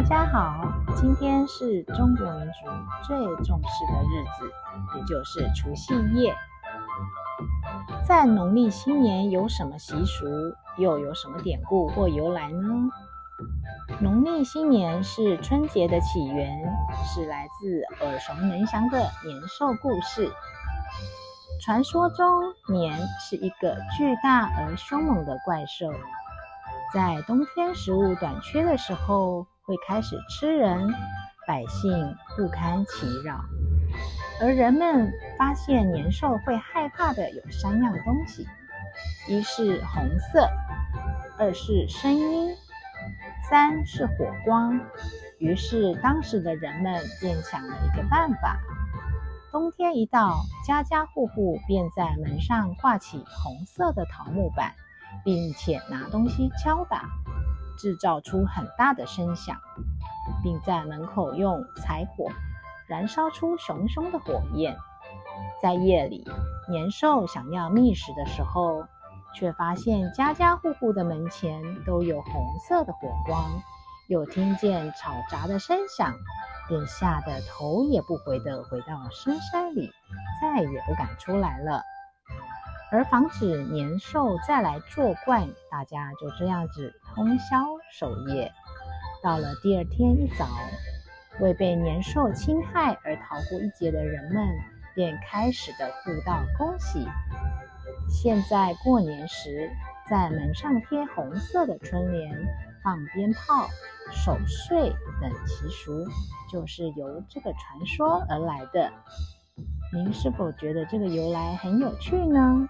大家好，今天是中国民族最重视的日子，也就是除夕夜。在农历新年有什么习俗，又有什么典故或由来呢？农历新年是春节的起源，是来自耳熟能详的年兽故事。传说中，年是一个巨大而凶猛的怪兽，在冬天食物短缺的时候。会开始吃人，百姓不堪其扰。而人们发现年兽会害怕的有三样东西：一是红色，二是声音，三是火光。于是当时的人们便想了一个办法：冬天一到，家家户户便在门上挂起红色的桃木板，并且拿东西敲打。制造出很大的声响，并在门口用柴火燃烧出熊熊的火焰。在夜里，年兽想要觅食的时候，却发现家家户户的门前都有红色的火光，又听见吵杂的声响，便吓得头也不回地回到深山里，再也不敢出来了。而防止年兽再来作怪，大家就这样子通宵守夜。到了第二天一早，未被年兽侵害而逃过一劫的人们，便开始的互道恭喜。现在过年时，在门上贴红色的春联、放鞭炮、守岁等习俗，就是由这个传说而来的。您是否觉得这个由来很有趣呢？